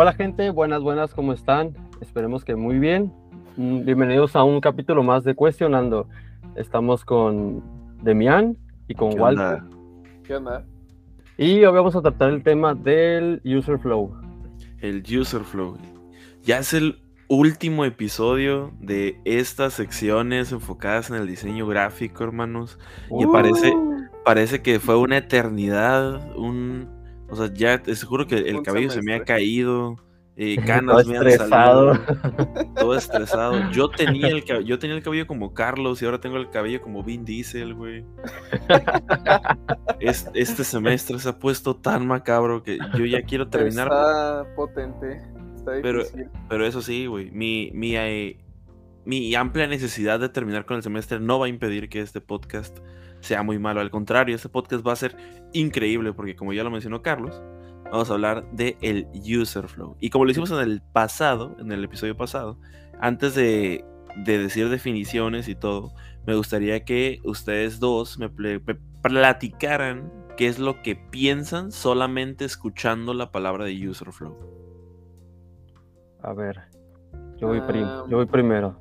Hola gente, buenas, buenas, ¿cómo están? Esperemos que muy bien. Mm, Bienvenidos a un capítulo más de Cuestionando. Estamos con Demian y con ¿Qué Walter. onda? ¿Qué onda? Y hoy vamos a tratar el tema del user flow. El User Flow. Ya es el último episodio de estas secciones enfocadas en el diseño gráfico, hermanos. Y Uh. parece, parece que fue una eternidad, un... O sea, ya te juro que el cabello se me ha caído, eh, Todo canas me han estresado. salido, todo estresado. Yo tenía, el, cab- yo tenía el cabello como Carlos y ahora tengo el cabello como Vin Diesel, güey. Es- este semestre se ha puesto tan macabro que yo ya quiero terminar. Está potente. Está Pero- difícil. Pero eso sí, güey, mi, mi, eh, mi amplia necesidad de terminar con el semestre no va a impedir que este podcast sea muy malo. Al contrario, este podcast va a ser increíble porque como ya lo mencionó Carlos, vamos a hablar de el user flow. Y como lo hicimos en el pasado, en el episodio pasado, antes de, de decir definiciones y todo, me gustaría que ustedes dos me, platicaran qué es lo que piensan solamente escuchando la palabra de user flow. A ver, yo voy, prim- Ah. yo voy primero.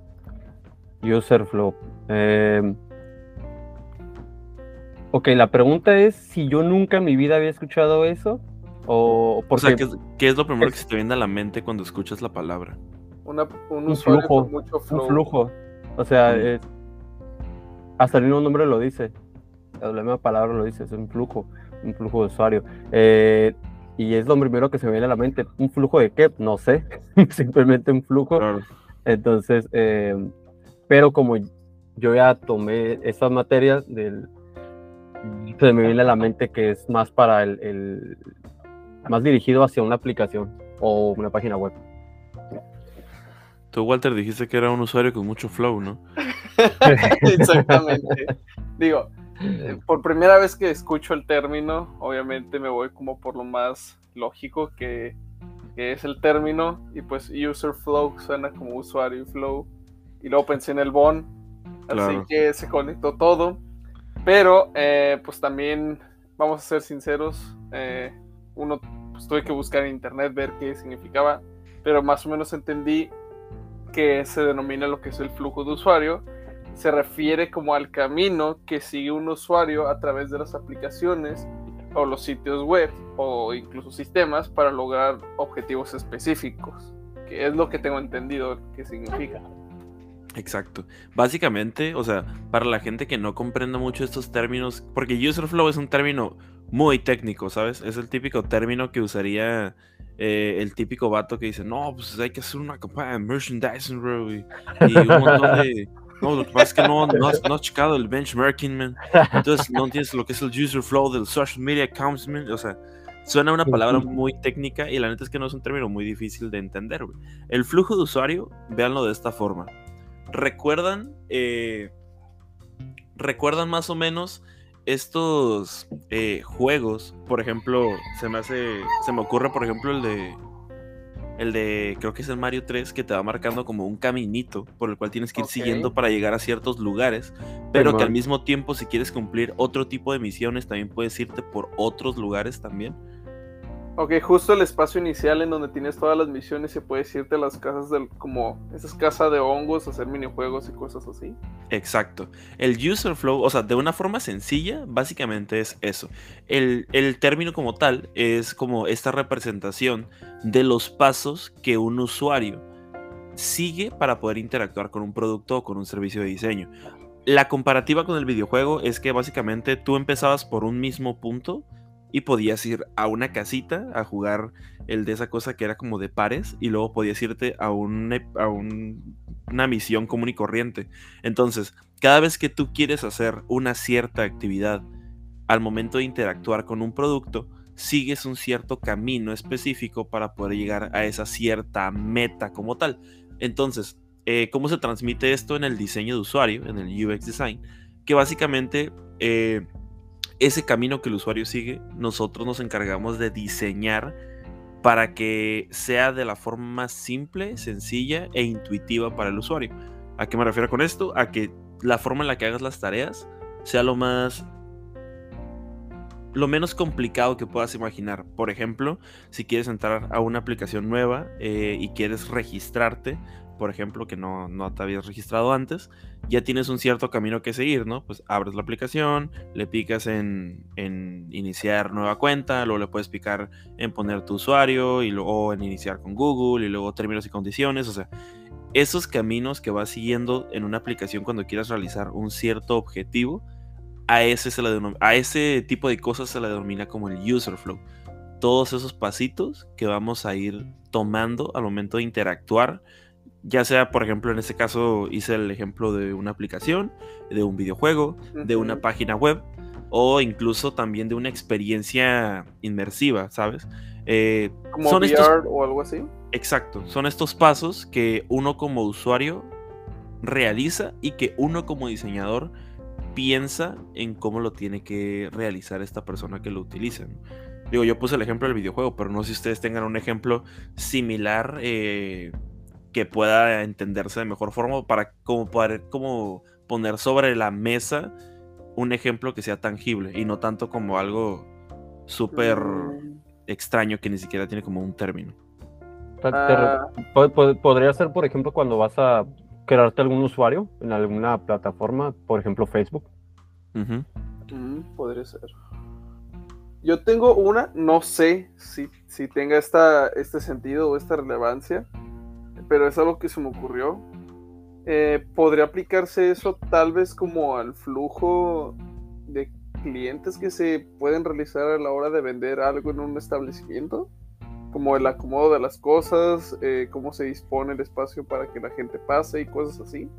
User flow. Eh, ok, la pregunta es si yo nunca en mi vida había escuchado eso o O porque sea, ¿qué es, qué es lo primero es- que se te viene a la mente cuando escuchas la palabra? Una, un, flujo, con mucho flow. un flujo. O sea, es- hasta el mismo nombre lo dice. La misma palabra lo dice, es un flujo, un flujo de usuario. Eh, y es lo primero que se me viene a la mente. ¿Un flujo de qué? No sé. Simplemente un flujo. Claro. Entonces, eh, pero como yo ya tomé estas materias, del, se me viene a la mente que es más para el, el- más dirigido hacia una aplicación o una página web. Tú, Walter, dijiste que era un usuario con mucho flow, ¿no? Exactamente. Digo, eh, por primera vez que escucho el término, obviamente me voy como por lo más lógico que, que es el término. Y pues user flow suena como usuario y flow. Y luego pensé en el bon. Así Claro. que se conectó todo. Pero eh, pues también, vamos a ser sinceros, eh, uno pues, tuve que buscar en internet ver qué significaba. Pero más o menos entendí que se denomina lo que es el flujo de usuario se refiere como al camino que sigue un usuario a través de las aplicaciones o los sitios web o incluso sistemas para lograr objetivos específicos, que es lo que tengo entendido que significa. Exacto. Básicamente, o sea, para la gente que no comprenda mucho estos términos, porque user flow es un término muy técnico, ¿sabes? Es el típico término que usaría eh, el típico vato que dice, no, pues hay que hacer una campaña de merchandising, bro, y, y un montón de... No, lo que pasa es que no, no has, no has checado el benchmarking, man. Entonces no entiendes lo que es el user flow del social media accounts, man. O sea, suena una palabra muy técnica y la neta es que no es un término muy difícil de entender, güey. El flujo de usuario, véanlo de esta forma. ¿Recuerdan? eh, ¿Recuerdan más o menos estos eh, juegos? Por ejemplo, se me hace. Se me ocurre, por ejemplo, el de. El de. Creo que es el Mario 3 que te va marcando como un caminito por el cual tienes que ir siguiendo para llegar a ciertos lugares. Pero que al mismo tiempo, si quieres cumplir otro tipo de misiones, también puedes irte por otros lugares también. Ok, justo el espacio inicial en donde tienes todas las misiones y puedes irte a las casas del, como esas casas de hongos, hacer minijuegos y cosas así. Exacto. El user flow, o sea, de una forma sencilla, básicamente es eso. El, el término como tal es como esta representación de los pasos que un usuario sigue para poder interactuar con un producto o con un servicio de diseño. La comparativa con el videojuego es que básicamente tú empezabas por un mismo punto y podías ir a una casita a jugar el de esa cosa que era como de pares y luego podías irte a, un, a un- una misión común y corriente. Entonces, cada vez que tú quieres hacer una cierta actividad al momento de interactuar con un producto, sigues un cierto camino específico para poder llegar a esa cierta meta como tal. Entonces, eh, ¿cómo se transmite esto en el diseño de usuario, en el UX design? Que básicamente eh, ese camino que el usuario sigue, nosotros nos encargamos de diseñar para que sea de la forma más simple, sencilla e intuitiva para el usuario. ¿A qué me refiero con esto? A que la forma en la que hagas las tareas sea lo más lo menos complicado que puedas imaginar. Por ejemplo, si quieres entrar a una aplicación nueva eh, y quieres registrarte, por ejemplo, que no, no te habías registrado antes, ya tienes un cierto camino que seguir, ¿no? Pues abres la aplicación, le picas en, en iniciar nueva cuenta, luego le puedes picar en poner tu usuario y luego en iniciar con Google y luego términos y condiciones, o sea, esos caminos que vas siguiendo en una aplicación cuando quieras realizar un cierto objetivo, a ese, se a ese tipo de cosas se le denomina como el user flow. Todos esos pasitos que vamos a ir tomando al momento de interactuar, ya sea, por ejemplo, en este caso hice el ejemplo de una aplicación, de un videojuego, de una página web o incluso también de una experiencia inmersiva, ¿sabes? Eh, como son VR o algo así. Exacto, son estos pasos que uno como usuario realiza y que uno como diseñador piensa en cómo lo tiene que realizar esta persona que lo utiliza. Digo, yo puse el ejemplo del videojuego, pero no sé si ustedes tengan un ejemplo similar eh, que pueda entenderse de mejor forma para como poder como poner sobre la mesa un ejemplo que sea tangible y no tanto como algo súper mm. extraño que ni siquiera tiene como un término. Ah. Podría ser, por ejemplo, cuando vas a crearte algún usuario en alguna plataforma, por ejemplo Facebook. Mm, podría ser. Yo tengo una, no sé si, si tenga esta, este sentido o esta relevancia, pero es algo que se me ocurrió. Eh, ¿Podría aplicarse eso tal vez como al flujo de clientes que se pueden realizar a la hora de vender algo en un establecimiento? Como el acomodo de las cosas, eh, cómo se dispone el espacio para que la gente pase y cosas así.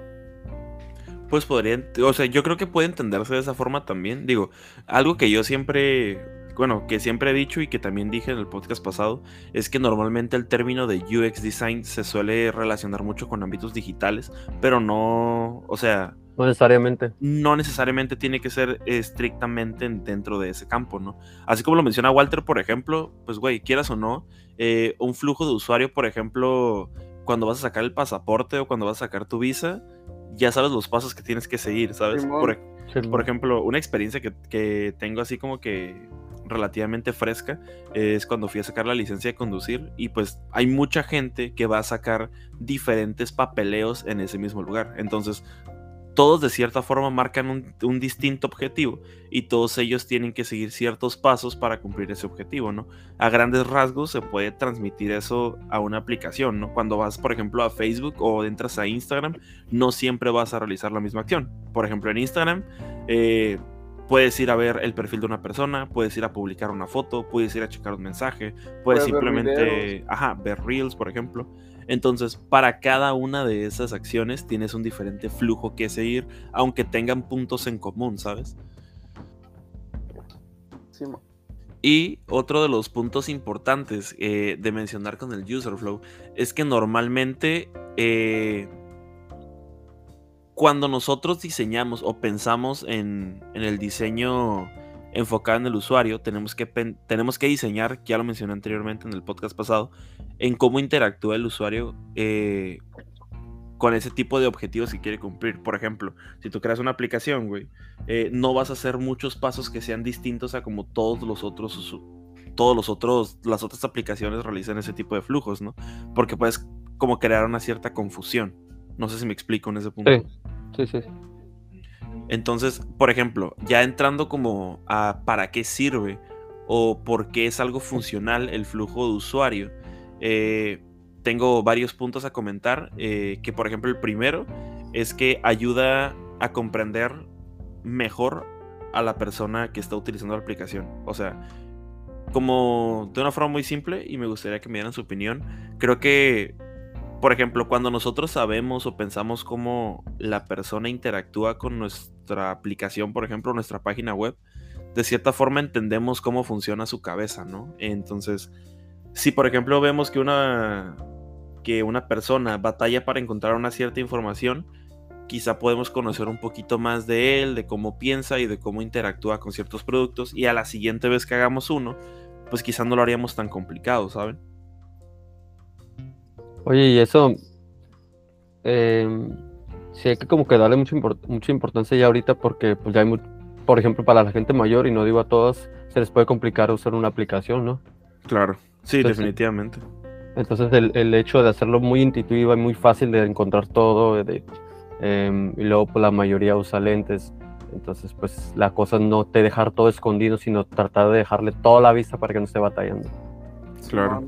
Pues podría, o sea, yo creo que puede entenderse de esa forma también. Digo, algo que yo siempre bueno, que siempre he dicho y que también dije en el podcast pasado, es que normalmente el término de UX design se suele relacionar mucho con ámbitos digitales, pero no, o sea... No necesariamente. No necesariamente tiene que ser estrictamente dentro de ese campo, ¿no? Así como lo menciona Walter, por ejemplo, pues, güey, quieras o no, eh, un flujo de usuario, por ejemplo, cuando vas a sacar el pasaporte o cuando vas a sacar tu visa, ya sabes los pasos que tienes que seguir, ¿sabes? Por, ejemplo, una experiencia que, que tengo así como que relativamente fresca es cuando fui a sacar la licencia de conducir y pues hay mucha gente que va a sacar diferentes papeleos en ese mismo lugar. Entonces, todos de cierta forma marcan un, distinto objetivo y todos ellos tienen que seguir ciertos pasos para cumplir ese objetivo, ¿no? A grandes rasgos se puede transmitir eso a una aplicación, ¿no? Cuando vas, por ejemplo, a Facebook o entras a Instagram, no siempre vas a realizar la misma acción. Por ejemplo, en Instagram, eh, Puedes ir a ver el perfil de una persona, puedes ir a publicar una foto, puedes ir a checar un mensaje, puedes, simplemente, ver ajá, ver reels, por ejemplo. Entonces, para cada una de esas acciones tienes un diferente flujo que seguir, aunque tengan puntos en común, ¿sabes? Sí, y otro de los puntos importantes eh, de mencionar con el user flow es que normalmente eh, cuando nosotros diseñamos o pensamos en, el diseño enfocado en el usuario, tenemos que, tenemos que diseñar, ya lo mencioné anteriormente en el podcast pasado, en cómo interactúa el usuario eh, con ese tipo de objetivos que quiere cumplir. Por ejemplo, si tú creas una aplicación, güey, eh, no vas a hacer muchos pasos que sean distintos a como todos los otros todos los otros, las otras aplicaciones realizan ese tipo de flujos, ¿no? Porque puedes como crear una cierta confusión. No sé si me explico en ese punto. Sí, sí, Entonces, por ejemplo, ya entrando como a para qué sirve o por qué es algo funcional el flujo de usuario, eh, tengo varios puntos a comentar. Eh, que, por ejemplo, el primero es que ayuda a comprender mejor a la persona que está utilizando la aplicación. O sea, como de una forma muy simple, y me gustaría que me dieran su opinión, creo que por ejemplo, cuando nosotros sabemos o pensamos cómo la persona interactúa con nuestra aplicación, por ejemplo, nuestra página web, de cierta forma entendemos cómo funciona su cabeza, ¿no? Entonces, si por ejemplo vemos que una, que una persona batalla para encontrar una cierta información, quizá podemos conocer un poquito más de él, de cómo piensa y de cómo interactúa con ciertos productos, y a la siguiente vez que hagamos uno, pues quizá no lo haríamos tan complicado, ¿saben? Oye, y eso, eh, sí hay que como que darle mucha, mucha importancia ya ahorita porque pues ya hay por ejemplo, para la gente mayor, y no digo a todos, se les puede complicar usar una aplicación, ¿no? Claro, sí, Entonces, definitivamente. Entonces el, el hecho de hacerlo muy intuitivo y muy fácil de encontrar todo, de, em, y luego pues, la mayoría usa lentes, entonces pues la cosa no te dejar todo escondido, sino tratar de dejarle toda la vista para que no esté batallando. Claro.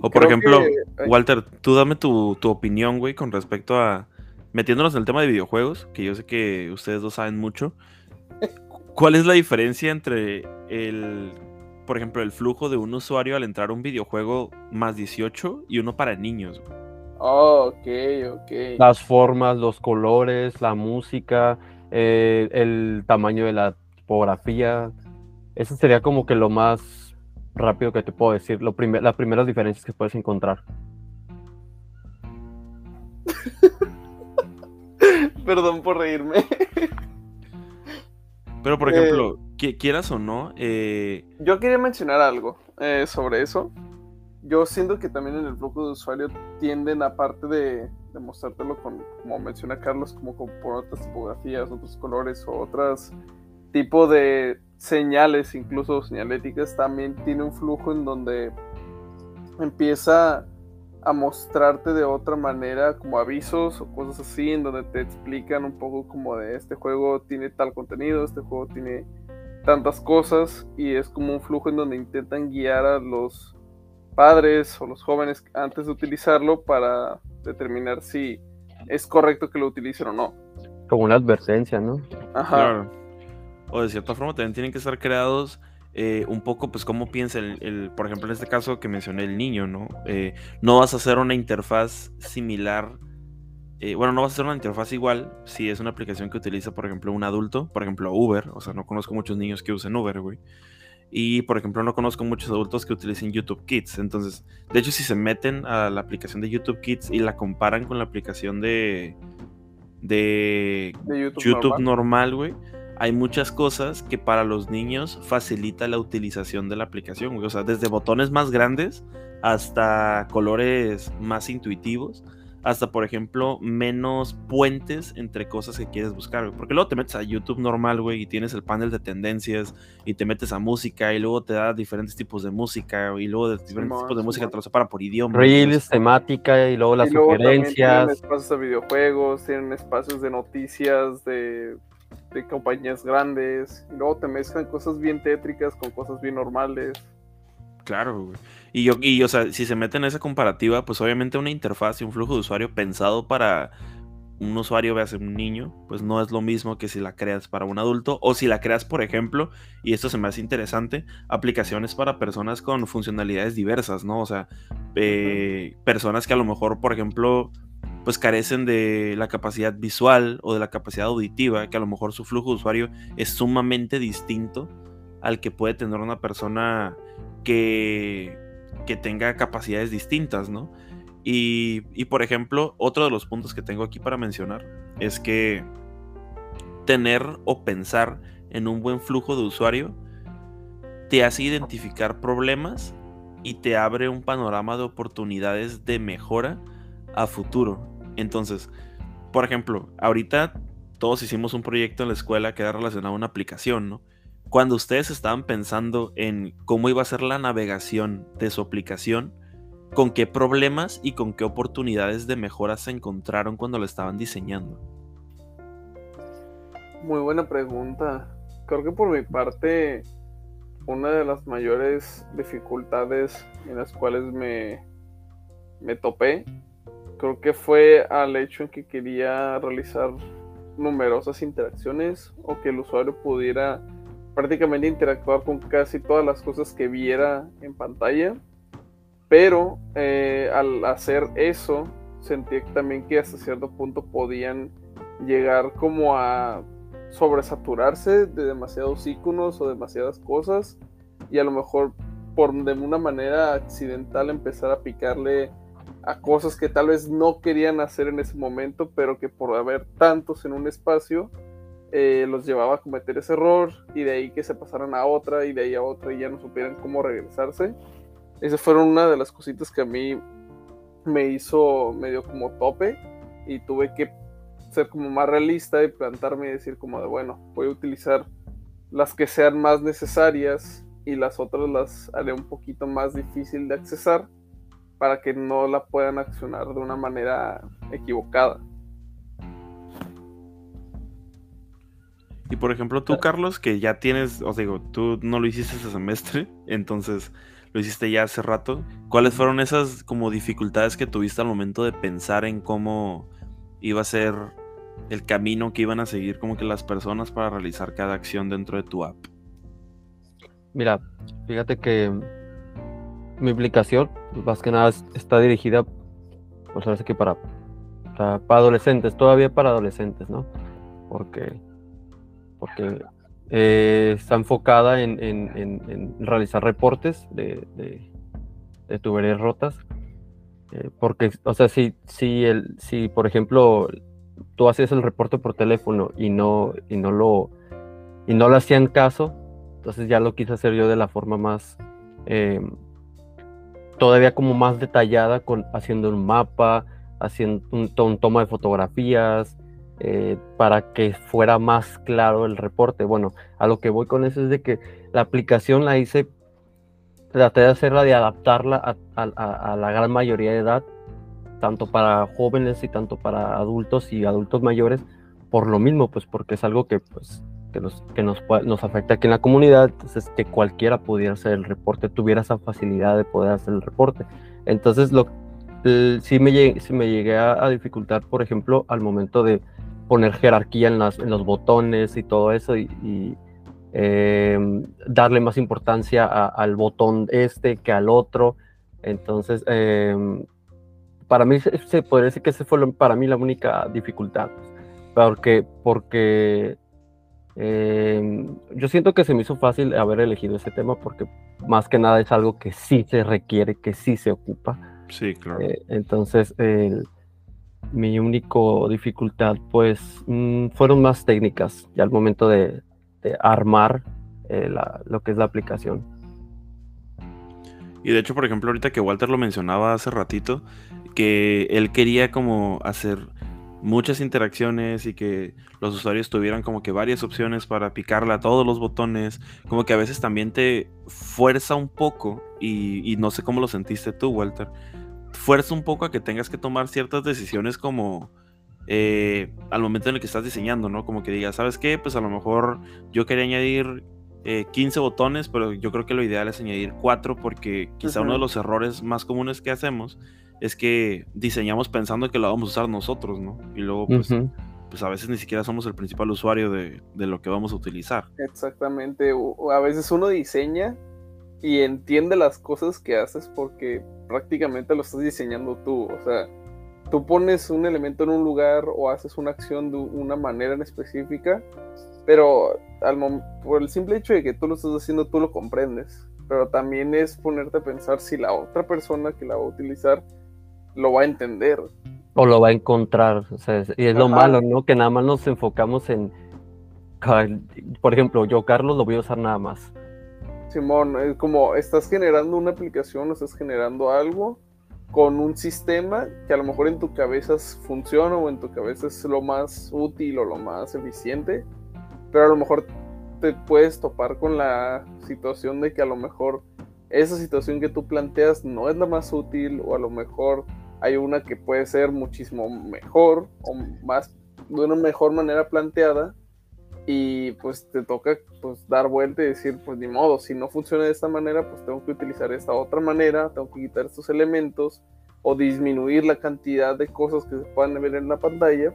O por Creo ejemplo, que- ay. Walter, tú dame tu, tu opinión, güey, con respecto a. Metiéndonos en el tema de videojuegos, que yo sé que ustedes dos saben mucho. ¿Cuál es la diferencia entre el. Por ejemplo, el flujo de un usuario al entrar a un videojuego más 18 y uno para niños? güey? Oh, ok, ok. Las formas, los colores, la música, eh, el tamaño de la tipografía, eso sería como que lo más rápido que te puedo decir, lo primer- las primeras diferencias que puedes encontrar. Perdón por reírme. Pero, por Eh. ejemplo, qui- quieras o no, eh, Yo quería mencionar algo eh, sobre eso. Yo siento que también en el flujo de usuario tienden, aparte de, de mostrártelo con, como menciona Carlos, como, con- por otras tipografías, otros colores o otras tipo de señales, incluso señaléticas, también tiene un flujo en donde empieza a mostrarte de otra manera como avisos o cosas así, en donde te explican un poco como de este juego tiene tal contenido, este juego tiene tantas cosas y es como un flujo en donde intentan guiar a los padres o los jóvenes antes de utilizarlo para determinar si es correcto que lo utilicen o no. Como una advertencia, ¿no? Ajá. Claro. O de cierta forma también tienen que estar creados eh, un poco, pues, cómo piensa el, el- por ejemplo, en este caso que mencioné el niño, ¿no? Eh, no vas a hacer una interfaz similar. eh, bueno, no vas a hacer una interfaz igual si es una aplicación que utiliza, por ejemplo, un adulto, por ejemplo, Uber. O sea, no conozco muchos niños que usen Uber, güey. Y, por ejemplo, no conozco muchos adultos que utilicen YouTube Kids. Entonces, de hecho, si se meten a la aplicación de YouTube Kids y la comparan con la aplicación de, de De YouTube, YouTube normal. normal, güey, hay muchas cosas que para los niños facilita la utilización de la aplicación, güey. O sea, desde botones más grandes hasta colores más intuitivos, hasta, por ejemplo, menos puentes entre cosas que quieres buscar, güey. Porque luego te metes a YouTube normal, güey, y tienes el panel de tendencias, y te metes a música, y luego te da diferentes tipos de música, y luego de diferentes tipos de música te lo separa por idioma. Reels, temática y luego las y luego también tienen sugerencias. espacios de videojuegos, tienen espacios de noticias, de, de compañías grandes, y luego te mezclan cosas bien tétricas con cosas bien normales. Claro, güey. Y yo, y o sea, si se mete en esa comparativa, pues obviamente una interfaz y un flujo de usuario pensado para un usuario, veas un niño, pues no es lo mismo que si la creas para un adulto o si la creas, por ejemplo, y esto se me hace interesante, aplicaciones para personas con funcionalidades diversas, ¿no? O sea, eh, personas que a lo mejor, por ejemplo, pues carecen de la capacidad visual o de la capacidad auditiva, que a lo mejor su flujo de usuario es sumamente distinto al que puede tener una persona que, que tenga capacidades distintas, ¿no? Y, y, por ejemplo, otro de los puntos que tengo aquí para mencionar es que tener o pensar en un buen flujo de usuario te hace identificar problemas y te abre un panorama de oportunidades de mejora a futuro. Entonces, por ejemplo, ahorita todos hicimos un proyecto en la escuela que era relacionado a una aplicación, ¿no? Cuando ustedes estaban pensando en cómo iba a ser la navegación de su aplicación, con qué problemas y con qué oportunidades de mejora se encontraron cuando la estaban diseñando. Muy buena pregunta. Creo que por mi parte, una de las mayores dificultades en las cuales me, me topé, creo que fue al hecho en que quería realizar numerosas interacciones o que el usuario pudiera prácticamente interactuar con casi todas las cosas que viera en pantalla. Pero eh, al hacer eso, sentí también que hasta cierto punto podían llegar como a sobresaturarse de demasiados iconos o demasiadas cosas y a lo mejor por de una manera accidental empezar a picarle a cosas que tal vez no querían hacer en ese momento, pero que por haber tantos en un espacio eh, los llevaba a cometer ese error y de ahí que se pasaran a otra y de ahí a otra y ya no supieran cómo regresarse. Esas fueron una de las cositas que a mí me hizo medio como tope y tuve que ser como más realista y plantarme y decir como de bueno, voy a utilizar las que sean más necesarias y las otras las haré un poquito más difícil de accesar para que no la puedan accionar de una manera equivocada. Y por ejemplo, tú, Carlos, que ya tienes, os digo, tú no lo hiciste ese semestre, entonces lo hiciste ya hace rato. ¿Cuáles fueron esas como dificultades que tuviste al momento de pensar en cómo iba a ser el camino que iban a seguir como que las personas para realizar cada acción dentro de tu app? Mira, fíjate que mi aplicación, más que nada, está dirigida, pues ahora que para, para, adolescentes, todavía para adolescentes, ¿no? Porque, porque eh, está enfocada en, realizar reportes de, de, tuberías rotas. Eh, porque, o sea, si, si, el, si, por ejemplo, tú hacías el reporte por teléfono y no, y no lo y no le hacían caso, entonces ya lo quise hacer yo de la forma más eh, todavía como más detallada, con, haciendo un mapa, haciendo un, toma de fotografías, eh, para que fuera más claro el reporte. Bueno, a lo que voy con eso es de que la aplicación la hice, traté de hacerla, de adaptarla a, la gran mayoría de edad, tanto para jóvenes y tanto para adultos y adultos mayores, por lo mismo, pues porque es algo que pues que nos, que nos, nos afecta aquí en la comunidad, entonces que cualquiera pudiera hacer el reporte, tuviera esa facilidad de poder hacer el reporte. Entonces, lo, sí, me llegué, sí me llegué a, dificultar, por ejemplo, al momento de poner jerarquía en, las, en los botones y todo eso y, em, darle más importancia al botón este que al otro. Entonces, em, para mí se, podría decir que ese fue para mí la única dificultad, porque, porque Em, yo siento que se me hizo fácil haber elegido ese tema porque más que nada es algo que sí se requiere, que sí se ocupa. Sí, claro. Eh, entonces, mi único dificultad, pues, mm, fueron más técnicas ya al momento de, armar eh, lo que es la aplicación. Y de hecho, por ejemplo, ahorita que Walter lo mencionaba hace ratito, que él quería como hacer muchas interacciones y que los usuarios tuvieran como que varias opciones para picarle a todos los botones, como que a veces también te fuerza un poco, y, no sé cómo lo sentiste tú, Walter, fuerza un poco a que tengas que tomar ciertas decisiones como eh, al momento en el que estás diseñando, ¿no? Como que digas, ¿sabes qué? Pues a lo mejor yo quería añadir 15 eh, botones, pero yo creo que lo ideal es añadir 4 porque quizá uno de los errores más comunes que hacemos es que diseñamos pensando que lo vamos a usar nosotros, ¿no? Y luego, pues, pues a veces ni siquiera somos el principal usuario de, lo que vamos a utilizar. Exactamente, o a veces uno diseña y entiende las cosas que haces porque prácticamente lo estás diseñando tú, o sea, tú pones un elemento en un lugar o haces una acción de una manera en específica, pero al por el simple hecho de que tú lo estás haciendo, tú lo comprendes, pero también es ponerte a pensar si la otra persona que la va a utilizar lo va a entender. O lo va a encontrar. y es lo malo, ¿no? Que nada más nos enfocamos en. Por ejemplo, yo, Carlos, lo voy a usar nada más. Simón, es como estás generando una aplicación, estás generando algo con un sistema que a lo mejor en tu cabeza funciona o en tu cabeza es lo más útil o lo más eficiente, pero a lo mejor te puedes topar con la situación de que a lo mejor esa situación que tú planteas no es la más útil o a lo mejor hay una que puede ser muchísimo mejor o más de una mejor manera planteada y pues te toca pues dar vuelta y decir pues ni modo, si no funciona de esta manera pues tengo que utilizar esta otra manera, tengo que quitar estos elementos o disminuir la cantidad de cosas que se puedan ver en la pantalla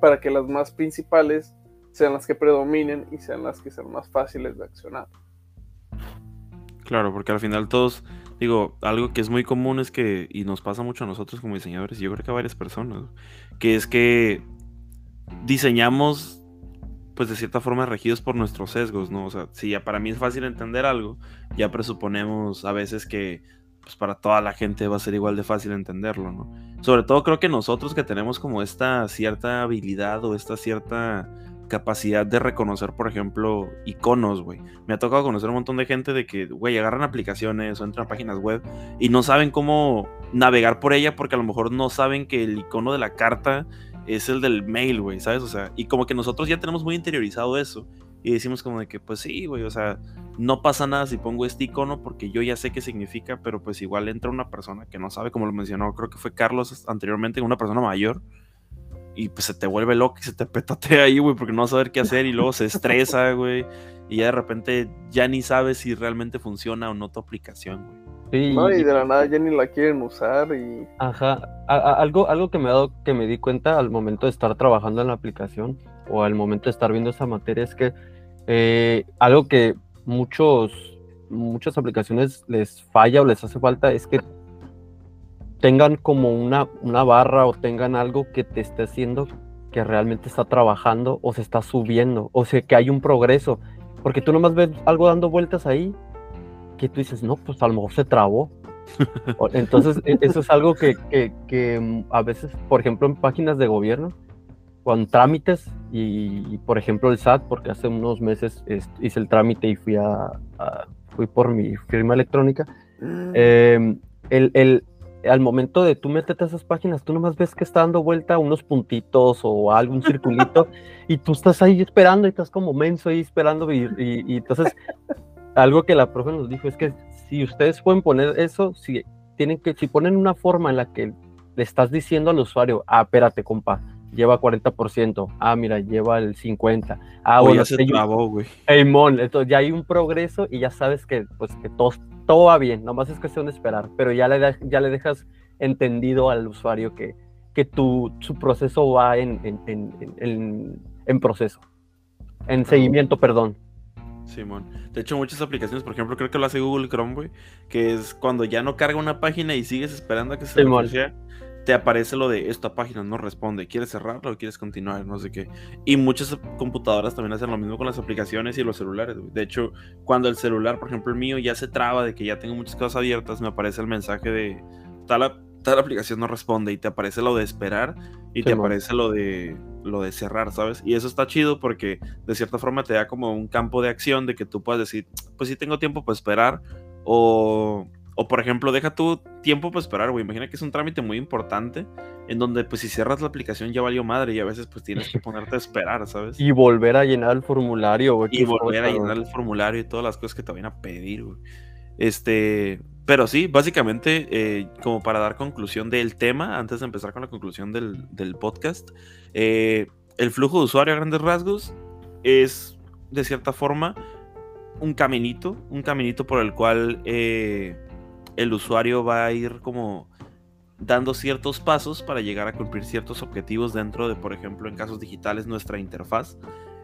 para que las más principales sean las que predominen y sean las que sean más fáciles de accionar. Claro, porque al final todos Digo, algo que es muy común es que, y nos pasa mucho a nosotros como diseñadores, y yo creo que a varias personas, que es que diseñamos, pues de cierta forma, regidos por nuestros sesgos, ¿no? O sea, si ya para mí es fácil entender algo, ya presuponemos a veces que pues para toda la gente va a ser igual de fácil entenderlo, ¿no? Sobre todo creo que nosotros que tenemos como esta cierta habilidad o esta cierta capacidad de reconocer, por ejemplo, iconos, güey. Me ha tocado conocer un montón de gente de que, güey, agarran aplicaciones o entran a páginas web y no saben cómo navegar por ella porque a lo mejor no saben que el icono de la carta es el del mail, güey, ¿sabes? O sea, y como que nosotros ya tenemos muy interiorizado eso y decimos como de que, pues sí, güey, o sea, no pasa nada si pongo este icono porque yo ya sé qué significa, pero pues igual entra una persona que no sabe, como lo mencionó, creo que fue Carlos anteriormente, una persona mayor, y pues se te vuelve loco y se te petatea ahí, güey, porque no va a saber qué hacer y luego se estresa, güey, y ya de repente ya ni sabes si realmente funciona o no tu aplicación, güey. Sí, no, y de la nada ya ni la quieren usar y... Ajá, algo, algo que me ha dado, que me di cuenta al momento de estar trabajando en la aplicación o al momento de estar viendo esa materia es que eh, algo que muchos, muchas aplicaciones les falla o les hace falta es que tengan como una, una barra o tengan algo que te esté haciendo que realmente está trabajando o se está subiendo, o sea, que hay un progreso, porque tú nomás ves algo dando vueltas ahí que tú dices, no, pues a lo mejor se trabó. Entonces, e, eso es algo que, que, mm, a veces, por ejemplo, en páginas de gobierno, con trámites, y, por ejemplo el SAT, porque hace unos meses hice el trámite y fui, a, fui por mi firma electrónica, mm. em, el, el, al momento de tú meterte a esas páginas, tú nomás ves que está dando vuelta unos puntitos o algún circulito y tú estás ahí esperando y estás como menso ahí esperando y, y entonces algo que la profe nos dijo es que si ustedes pueden poner eso, si tienen que, si ponen una forma en la que le estás diciendo al usuario, ah, espérate, compa, lleva 40%, ah, mira, lleva el 50%, ah, bueno, se trabó, güey. entonces ya hay un progreso y ya sabes que, pues, que todo, todo va bien, nomás es cuestión de esperar, pero ya le, ya le dejas entendido al usuario que, que tu, su proceso va en, en, en, en proceso, en seguimiento, perdón. Simón. De hecho, muchas aplicaciones, por ejemplo, creo que lo hace Google Chrome, güey, que es cuando ya no carga una página y sigues esperando a que se refresque, te aparece lo de esta página no responde, ¿quieres cerrarla o quieres continuar? No sé qué. Y muchas computadoras también hacen lo mismo con las aplicaciones y los celulares. De hecho, cuando el celular, por ejemplo, el mío ya se traba de que ya tengo muchas cosas abiertas, me aparece el mensaje de tal, tal aplicación no responde y te aparece lo de esperar y te aparece lo de lo de cerrar, ¿sabes? Y eso está chido porque de cierta forma te da como un campo de acción de que tú puedas decir, pues si tengo tiempo para esperar o o por ejemplo, deja tu tiempo para esperar, güey. Imagina que es un trámite muy importante en donde pues si cierras la aplicación ya valió madre y a veces pues tienes que ponerte a esperar, ¿sabes? Y volver a llenar el formulario, güey. Y volver a llenar el formulario y todas las cosas que te vayan a pedir, güey. Este, pero sí, básicamente, eh, como para dar conclusión del tema, antes de empezar con la conclusión del, podcast, eh, el flujo de usuario a grandes rasgos es, de cierta forma, un caminito, un caminito por el cual eh, el usuario va a ir como dando ciertos pasos para llegar a cumplir ciertos objetivos dentro de, por ejemplo, en casos digitales, nuestra interfaz.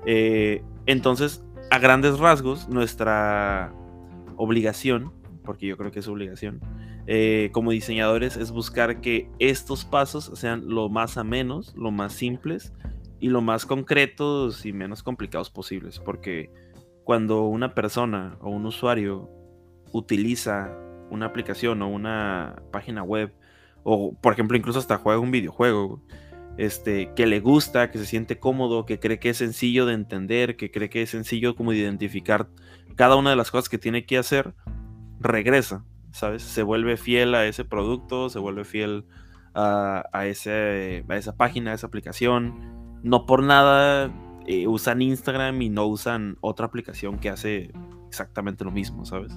entonces, a grandes rasgos, nuestra obligación porque yo creo que es obligación, eh, como diseñadores es buscar que estos pasos sean lo más amenos, lo más simples y lo más concretos y menos complicados posibles, porque cuando una persona o un usuario utiliza una aplicación o una página web, o por ejemplo incluso hasta juega un videojuego, este, que le gusta, que se siente cómodo, que cree que es sencillo de entender, que cree que es sencillo como de identificar cada una de las cosas que tiene que hacer, regresa, ¿sabes? Se vuelve fiel a ese producto, se vuelve fiel a, ese, a esa página, a esa aplicación. No por nada eh, usan Instagram y no usan otra aplicación que hace exactamente lo mismo, ¿sabes?